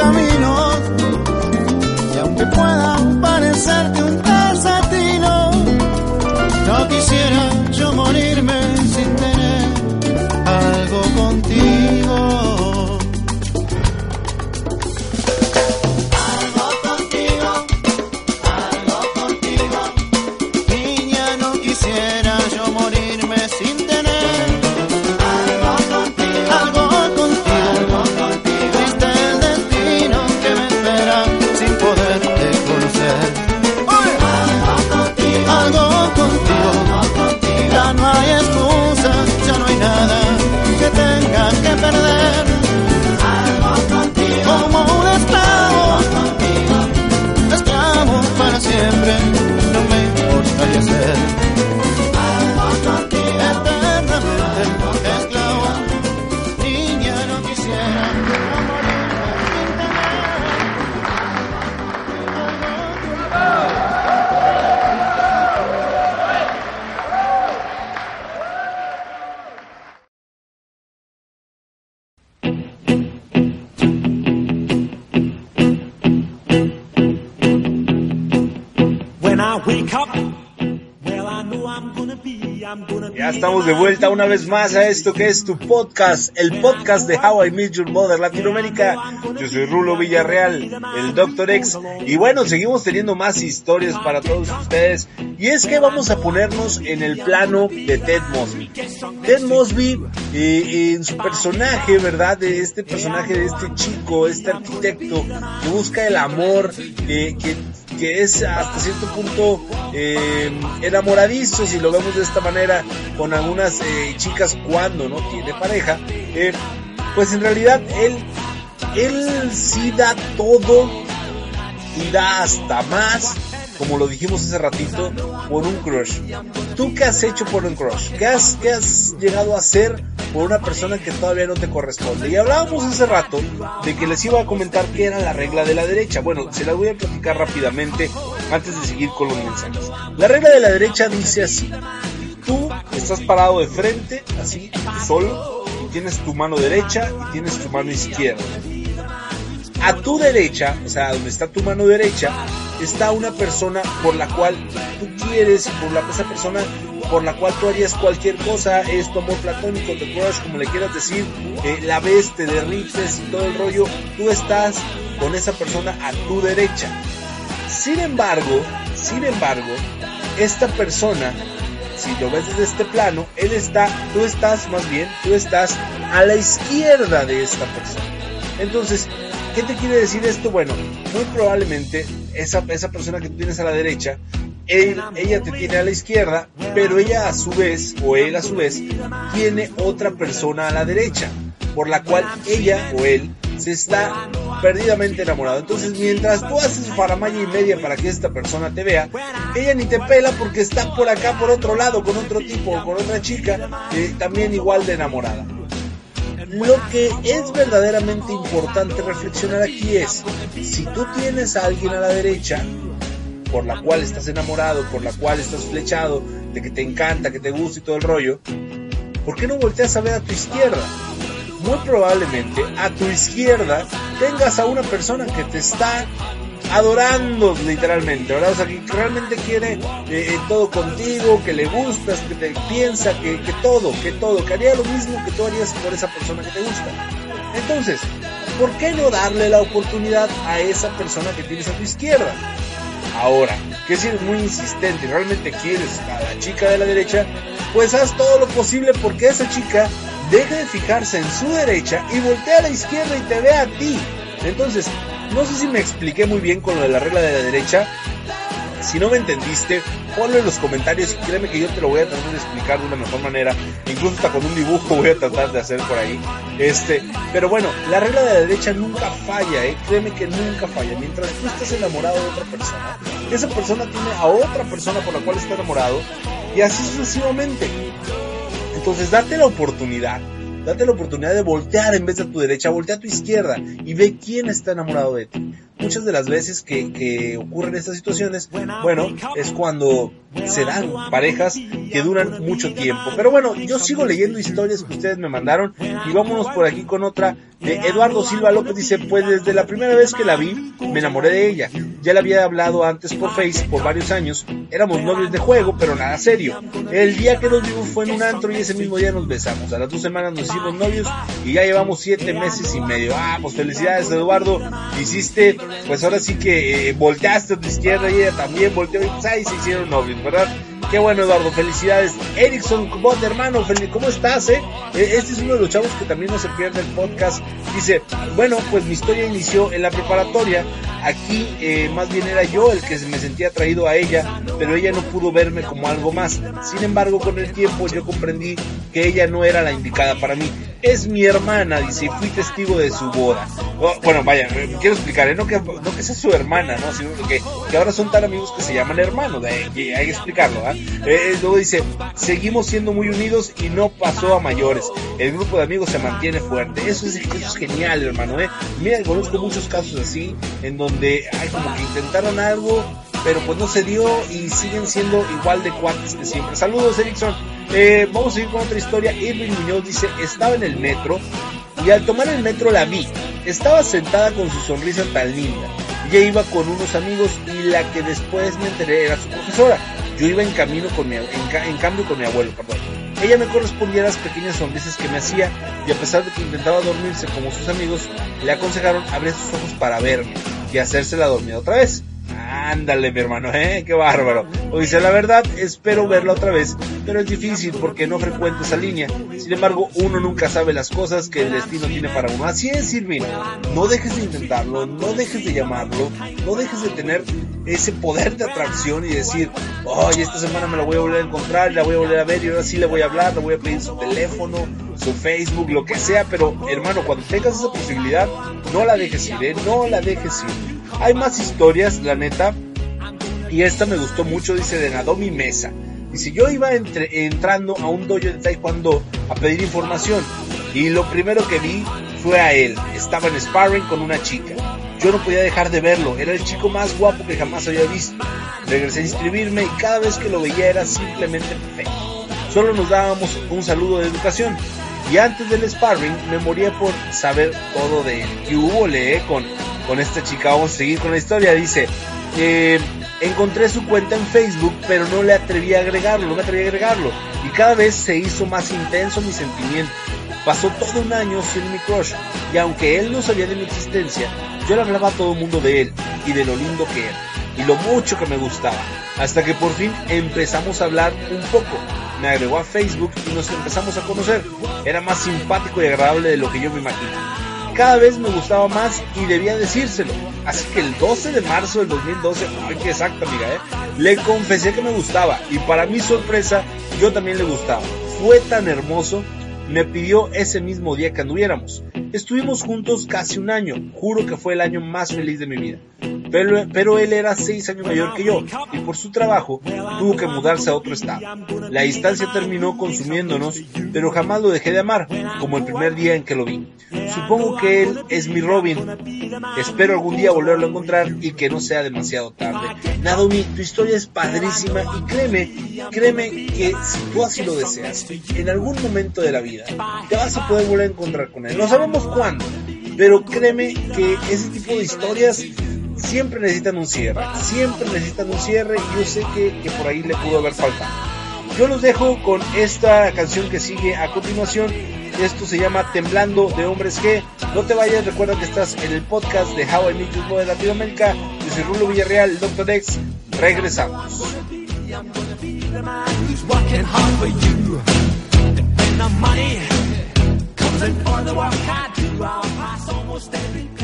caminos y aunque puedan parecerte un desatino, no quisiera yo morirme vez más a esto que es tu podcast, el podcast de How I Met Your Mother Latinoamérica. Yo soy Rulo Villarreal, el Dr. X, y bueno, seguimos teniendo más historias para todos ustedes. Y es que vamos a ponernos en el plano de Ted Mosby. Ted Mosby, eh, en su personaje, ¿verdad? De este personaje de este chico, este arquitecto que busca el amor, que, que es hasta cierto punto eh, enamoradizo, si lo vemos de esta manera, con algunas eh, chicas cuando no tiene pareja, eh, pues en realidad él, él sí da todo y da hasta más, como lo dijimos hace ratito, por un crush. ¿Tú qué has hecho por un crush? ¿Qué has, qué has llegado a hacer por una persona que todavía no te corresponde? Y hablábamos hace rato de que les iba a comentar qué era la regla de la derecha. Bueno, se la voy a platicar rápidamente antes de seguir con los mensajes. La regla de la derecha dice así. Tú estás parado de frente, así, solo, y tienes tu mano derecha y tienes tu mano izquierda a tu derecha, o sea, donde está tu mano derecha, está una persona por la cual tú quieres, por la esa persona por la cual tú harías cualquier cosa, es tu amor platónico, te crush, como le quieras decir, eh, la ves, te derrites y todo el rollo, tú estás con esa persona a tu derecha. Sin embargo, sin embargo, esta persona, si lo ves desde este plano, él está, tú estás más bien, tú estás a la izquierda de esta persona. Entonces, ¿qué te quiere decir esto? Bueno, muy probablemente esa, esa persona que tú tienes a la derecha, ella te tiene a la izquierda, pero ella a su vez, o él a su vez, tiene otra persona a la derecha, por la cual ella o él se está perdidamente enamorado. Entonces, mientras tú haces faramaya y media para que esta persona te vea, ella ni te pela porque está por acá, por otro lado, con otro tipo o con otra chica, eh, también igual de enamorada. Lo que es verdaderamente importante reflexionar aquí es, si tú tienes a alguien a la derecha, por la cual estás enamorado, por la cual estás flechado, de que te encanta, que te gusta y todo el rollo, ¿por qué no volteas a ver a tu izquierda? Muy probablemente a tu izquierda tengas a una persona que te está adorando literalmente, ¿verdad? O sea, que realmente quiere eh, eh, todo contigo, que le gustas, que te piensa, que, que todo, que todo, que haría lo mismo que tú harías por esa persona que te gusta. Entonces, ¿por qué no darle la oportunidad a esa persona que tienes a tu izquierda? Ahora, que si eres muy insistente y realmente quieres a la chica de la derecha, pues haz todo lo posible porque esa chica deje de fijarse en su derecha y voltea a la izquierda y te vea a ti. Entonces, no sé si me expliqué muy bien con lo de la regla de la derecha. Si no me entendiste, ponlo en los comentarios y créeme que yo te lo voy a tratar de explicar de una mejor manera. Incluso hasta con un dibujo voy a tratar de hacer por ahí. Este, pero bueno, la regla de la derecha nunca falla, eh. Créeme que nunca falla. Mientras tú estés enamorado de otra persona, esa persona tiene a otra persona por la cual está enamorado y así sucesivamente. Entonces date la oportunidad Date la oportunidad de voltear en vez de a tu derecha, voltea a tu izquierda y ve quién está enamorado de ti. Muchas de las veces que, que ocurren estas situaciones, bueno, es cuando se dan parejas que duran mucho tiempo. Pero bueno, yo sigo leyendo historias que ustedes me mandaron y vámonos por aquí con otra de Eduardo Silva López. Dice, pues desde la primera vez que la vi, me enamoré de ella. Ya la había hablado antes por Face por varios años. Éramos novios de juego, pero nada serio. El día que nos vimos fue en un antro y ese mismo día nos besamos. A las dos semanas nos hicimos novios y ya llevamos siete meses y medio. Ah, pues felicidades Eduardo. Hiciste, pues ahora sí que eh, volteaste a tu izquierda y ella también volteó y pues ahí se hicieron novios, ¿verdad? Qué bueno, Eduardo, felicidades. Erickson, vos, hermano, ¿cómo estás, eh? E, Este es uno de los chavos que también no se pierde el podcast. Dice, bueno, pues mi historia inició en la preparatoria. Aquí eh, más bien era yo el que me sentía atraído a ella, pero ella no pudo verme como algo más. Sin embargo, con el tiempo yo comprendí que ella no era la indicada para mí. Es mi hermana, dice, y fui testigo de su boda. Oh, bueno, vaya, eh, quiero explicar, ¿eh? no, que, no que sea su hermana, ¿no? sino que, que ahora son tan amigos que se llaman hermanos, de, hay que explicarlo. ¿ah? Eh, luego dice, seguimos siendo muy unidos y no pasó a mayores. El grupo de amigos se mantiene fuerte. Eso es, eso es genial, hermano. ¿eh? Mira, conozco muchos casos así, en donde hay como que intentaron algo, pero pues no se dio y siguen siendo igual de cuates que siempre. Saludos, Erickson. Eh, vamos a ir con otra historia. Irving Muñoz dice, estaba en el metro y al tomar el metro la vi. Estaba sentada con su sonrisa tan linda. Ella iba con unos amigos y la que después me enteré era su profesora. Yo iba en camino con mi, en, en cambio con mi abuelo, perdón. Ella me correspondía a las pequeñas sonrisas que me hacía y a pesar de que intentaba dormirse como sus amigos, le aconsejaron abrir sus ojos para verme y hacerse la dormida otra vez. Ándale, mi hermano, ¿eh? Qué bárbaro. O dice, la verdad, espero verla otra vez, pero es difícil porque no frecuento esa línea. Sin embargo, uno nunca sabe las cosas que el destino tiene para uno. Así es, Irving. No dejes de intentarlo, no dejes de llamarlo, no dejes de tener ese poder de atracción y decir, oye, esta semana me la voy a volver a encontrar, la voy a volver a ver y ahora sí le voy a hablar, le voy a pedir su teléfono, su Facebook, lo que sea, pero hermano, cuando tengas esa posibilidad, no la dejes ir, ¿eh? No la dejes ir. Hay más historias, la neta. Y esta me gustó mucho, dice de Nadomi Mesa. Dice, yo iba entre, entrando a un dojo de taekwondo a pedir información. Y lo primero que vi fue a él. Estaba en sparring con una chica. Yo no podía dejar de verlo. Era el chico más guapo que jamás había visto. Regresé a inscribirme y cada vez que lo veía era simplemente perfecto. Solo nos dábamos un saludo de educación. Y antes del sparring me moría por saber todo de él. Y hubo le con, con esta chica. Vamos a seguir con la historia. Dice, eh, encontré su cuenta en Facebook, pero no le atreví a agregarlo, no me atreví a agregarlo. Y cada vez se hizo más intenso mi sentimiento. Pasó todo un año sin mi crush, y aunque él no sabía de mi existencia, yo le hablaba a todo el mundo de él y de lo lindo que era, y lo mucho que me gustaba. Hasta que por fin empezamos a hablar un poco. Me agregó a Facebook y nos empezamos a conocer. Era más simpático y agradable de lo que yo me imaginé cada vez me gustaba más y debía decírselo. Así que el 12 de marzo del 2012, ay que exacto amiga, ¿eh? le confesé que me gustaba y para mi sorpresa yo también le gustaba. Fue tan hermoso, me pidió ese mismo día que anduviéramos. Estuvimos juntos casi un año, juro que fue el año más feliz de mi vida. Pero, pero él era seis años mayor que yo y por su trabajo tuvo que mudarse a otro estado. La distancia terminó consumiéndonos, pero jamás lo dejé de amar, como el primer día en que lo vi. Supongo que él es mi Robin. Espero algún día volverlo a encontrar y que no sea demasiado tarde. Nadomi, tu historia es padrísima y créeme, créeme que si tú así lo deseas, en algún momento de la vida te vas a poder volver a encontrar con él. No sabemos cuándo, pero créeme que ese tipo de historias siempre necesitan un cierre, siempre necesitan un cierre y yo sé que, que por ahí le pudo haber faltado. Yo los dejo con esta canción que sigue a continuación. Esto se llama Temblando de Hombres G. No te vayas, recuerda que estás en el podcast de How I Meet Your Mother Latinoamérica. Yo soy Rulo Villarreal, Dr. Dex. Regresamos. The money comes in for the work I do. I'll pass almost every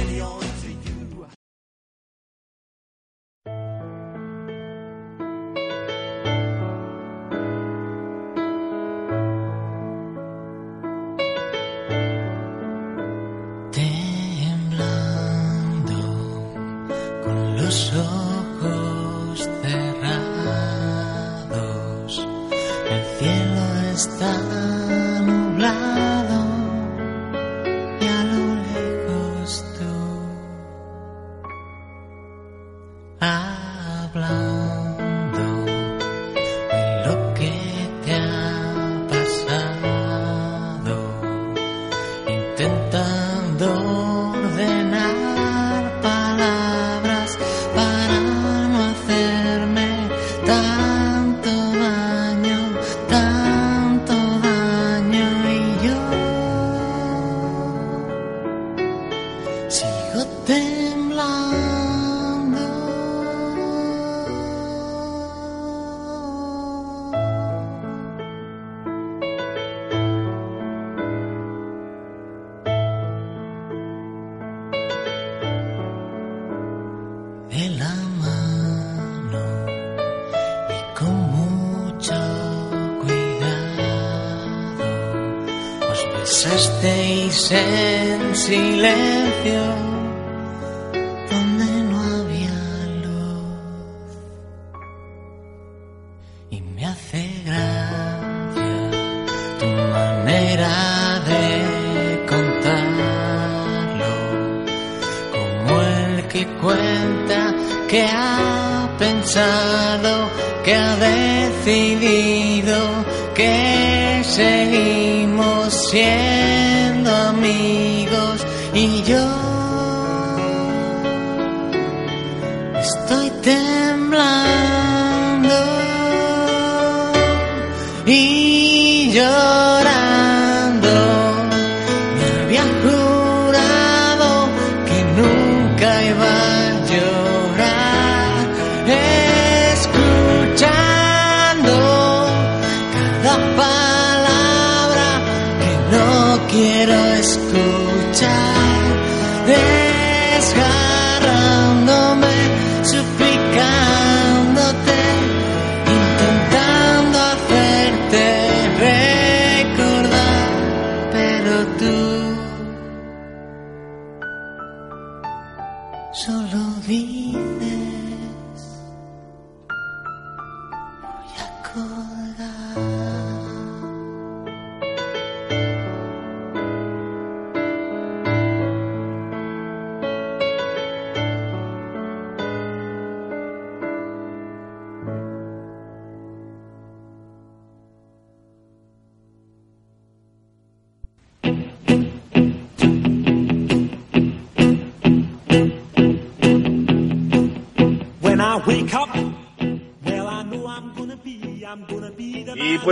y llorando.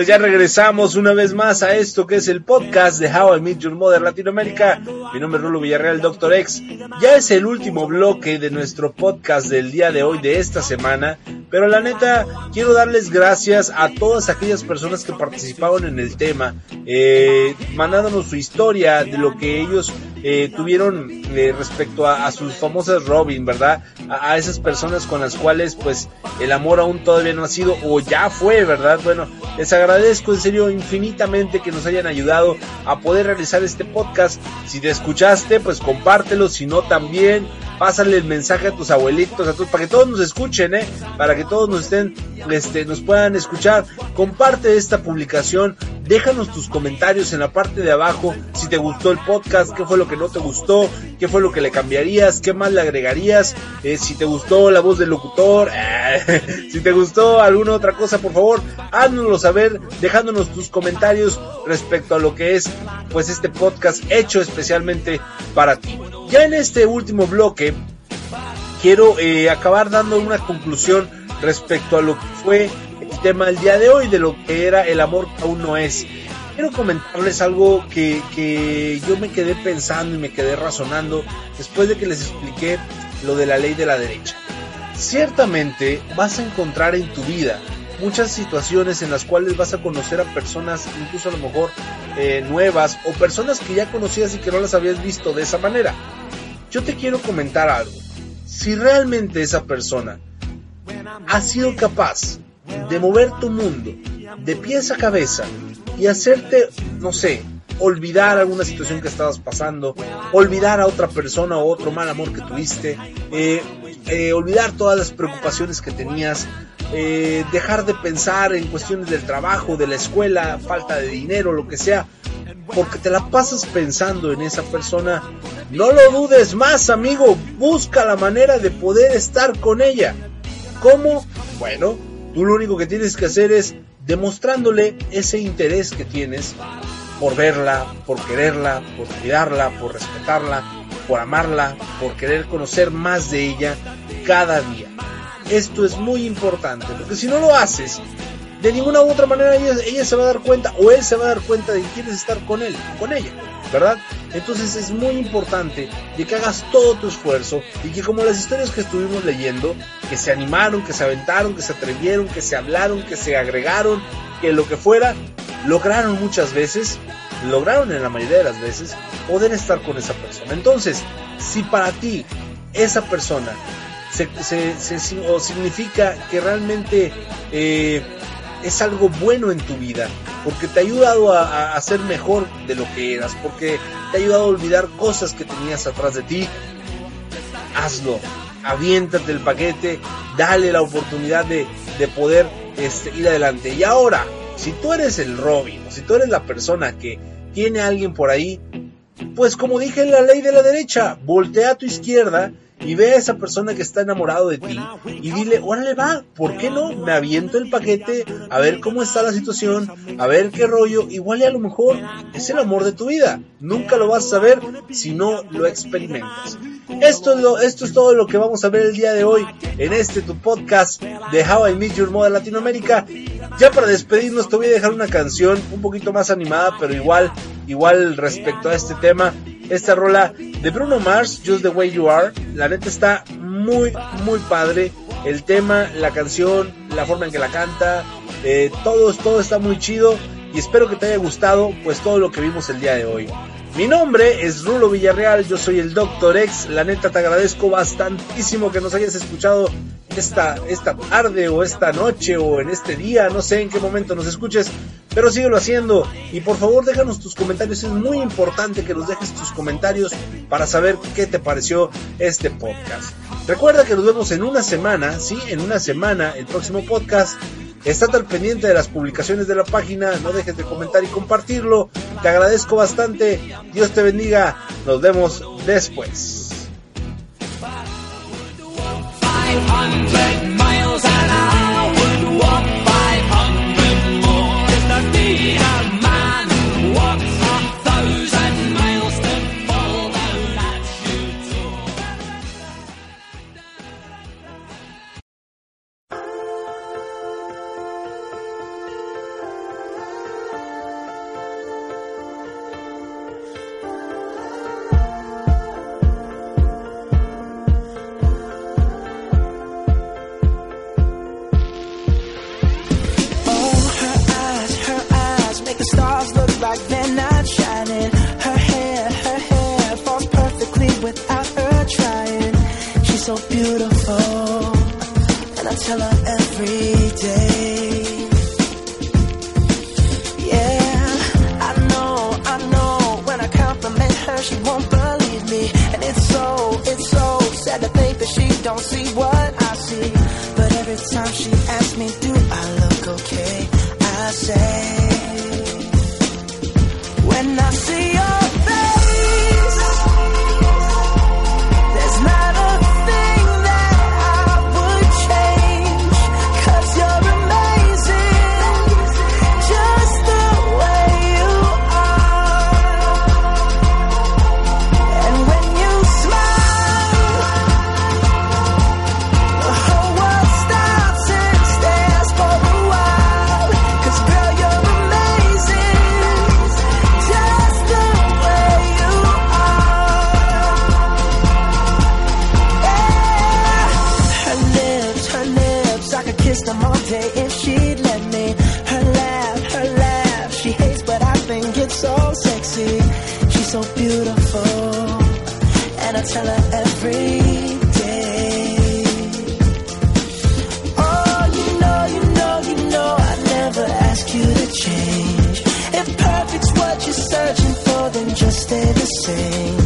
Pues ya regresamos una vez más a esto que es el podcast de How I Meet Your Mother Latinoamérica. Mi nombre es Rulo Villarreal, Doctor X. Ya es el último bloque de nuestro podcast del día de hoy, de esta semana. Pero la neta, quiero darles gracias a todas aquellas personas que participaron en el tema, eh, mandándonos su historia de lo que ellos eh, tuvieron eh, respecto a, sus famosas Robin, ¿verdad? A, a esas personas con las cuales pues el amor aún todavía no ha sido o ya fue, ¿verdad? Bueno, Les agradezco en serio infinitamente que nos hayan ayudado a poder realizar este podcast. Si te escuchaste, pues compártelo, si no también pásale el mensaje a tus abuelitos, a todos, para que todos nos escuchen, ¿eh? para que todos nos estén, este, nos puedan escuchar. Comparte esta publicación, déjanos tus comentarios en la parte de abajo, si te gustó el podcast, qué fue lo que no te gustó, qué fue lo que le cambiarías, qué más le agregarías, eh, si te gustó la voz del locutor, eh, si te gustó alguna otra cosa, por favor, háznoslo saber, dejándonos tus comentarios respecto a lo que es, pues, este podcast hecho especialmente para ti. Ya en este último bloque, quiero eh, acabar dando una conclusión respecto a lo que fue tema del día de hoy, de lo que era el amor que aún no es. Quiero comentarles algo que, que yo me quedé pensando y me quedé razonando después de que les expliqué lo de la ley de la derecha. Ciertamente vas a encontrar en tu vida muchas situaciones en las cuales vas a conocer a personas incluso a lo mejor eh, nuevas o personas que ya conocías y que no las habías visto de esa manera. Yo te quiero comentar algo. Si realmente esa persona ha sido capaz de mover tu mundo de pies a cabeza y hacerte, no sé, olvidar alguna situación que estabas pasando, olvidar a otra persona o otro mal amor que tuviste, eh, eh, olvidar todas las preocupaciones que tenías, eh, dejar de pensar en cuestiones del trabajo, de la escuela, falta de dinero, lo que sea, porque te la pasas pensando en esa persona, no lo dudes más, amigo, busca la manera de poder estar con ella. ¿Cómo? Bueno, tú lo único que tienes que hacer es demostrándole ese interés que tienes por verla, por quererla, por cuidarla, por respetarla, por amarla, por querer conocer más de ella cada día. Esto es muy importante, porque si no lo haces, de ninguna u otra manera ella, se va a dar cuenta o él se va a dar cuenta de que quieres estar con él, con ella, ¿verdad? Entonces es muy importante de que hagas todo tu esfuerzo y que como las historias que estuvimos leyendo, que se animaron, que se aventaron, que se atrevieron, que se hablaron, que se agregaron, que lo que fuera, lograron muchas veces, lograron en la mayoría de las veces poder estar con esa persona. Entonces, si para ti esa persona o significa que realmente eh, es algo bueno en tu vida, porque te ha ayudado a, a, ser mejor de lo que eras, porque te ha ayudado a olvidar cosas que tenías atrás de ti, hazlo, aviéntate el paquete, dale la oportunidad de, de poder este, ir adelante. Y ahora, si tú eres el Robin, si tú eres la persona que tiene a alguien por ahí, pues como dije en la ley de la derecha, voltea a tu izquierda y ve a esa persona que está enamorado de ti y dile, órale va, ¿por qué no? Me aviento el paquete, a ver cómo está la situación, a ver qué rollo, igual y a lo mejor es el amor de tu vida. Nunca lo vas a saber si no lo experimentas. Esto es, esto es todo lo que vamos a ver el día de hoy en este tu podcast de How I Meet Your Mother Latinoamérica. Ya para despedirnos te voy a dejar una canción un poquito más animada, pero igual, igual respecto a este tema esta rola de Bruno Mars, Just the Way You Are. La neta está muy, muy padre. El tema, la canción, la forma en que la canta, eh, todo, todo está muy chido. Y espero que te haya gustado, pues todo lo que vimos el día de hoy. Mi nombre es Rulo Villarreal, yo soy el Dr. X. La neta te agradezco bastantísimo que nos hayas escuchado esta, esta tarde o esta noche o en este día, no sé en qué momento nos escuches, pero síguelo haciendo y por favor déjanos tus comentarios, es muy importante que nos dejes tus comentarios para saber qué te pareció este podcast. Recuerda que nos vemos en una semana, sí, en una semana, el próximo podcast. Estate al pendiente de las publicaciones de la página, no dejes de comentar y compartirlo. Te agradezco bastante. Dios te bendiga. Nos vemos después. Just stay the same.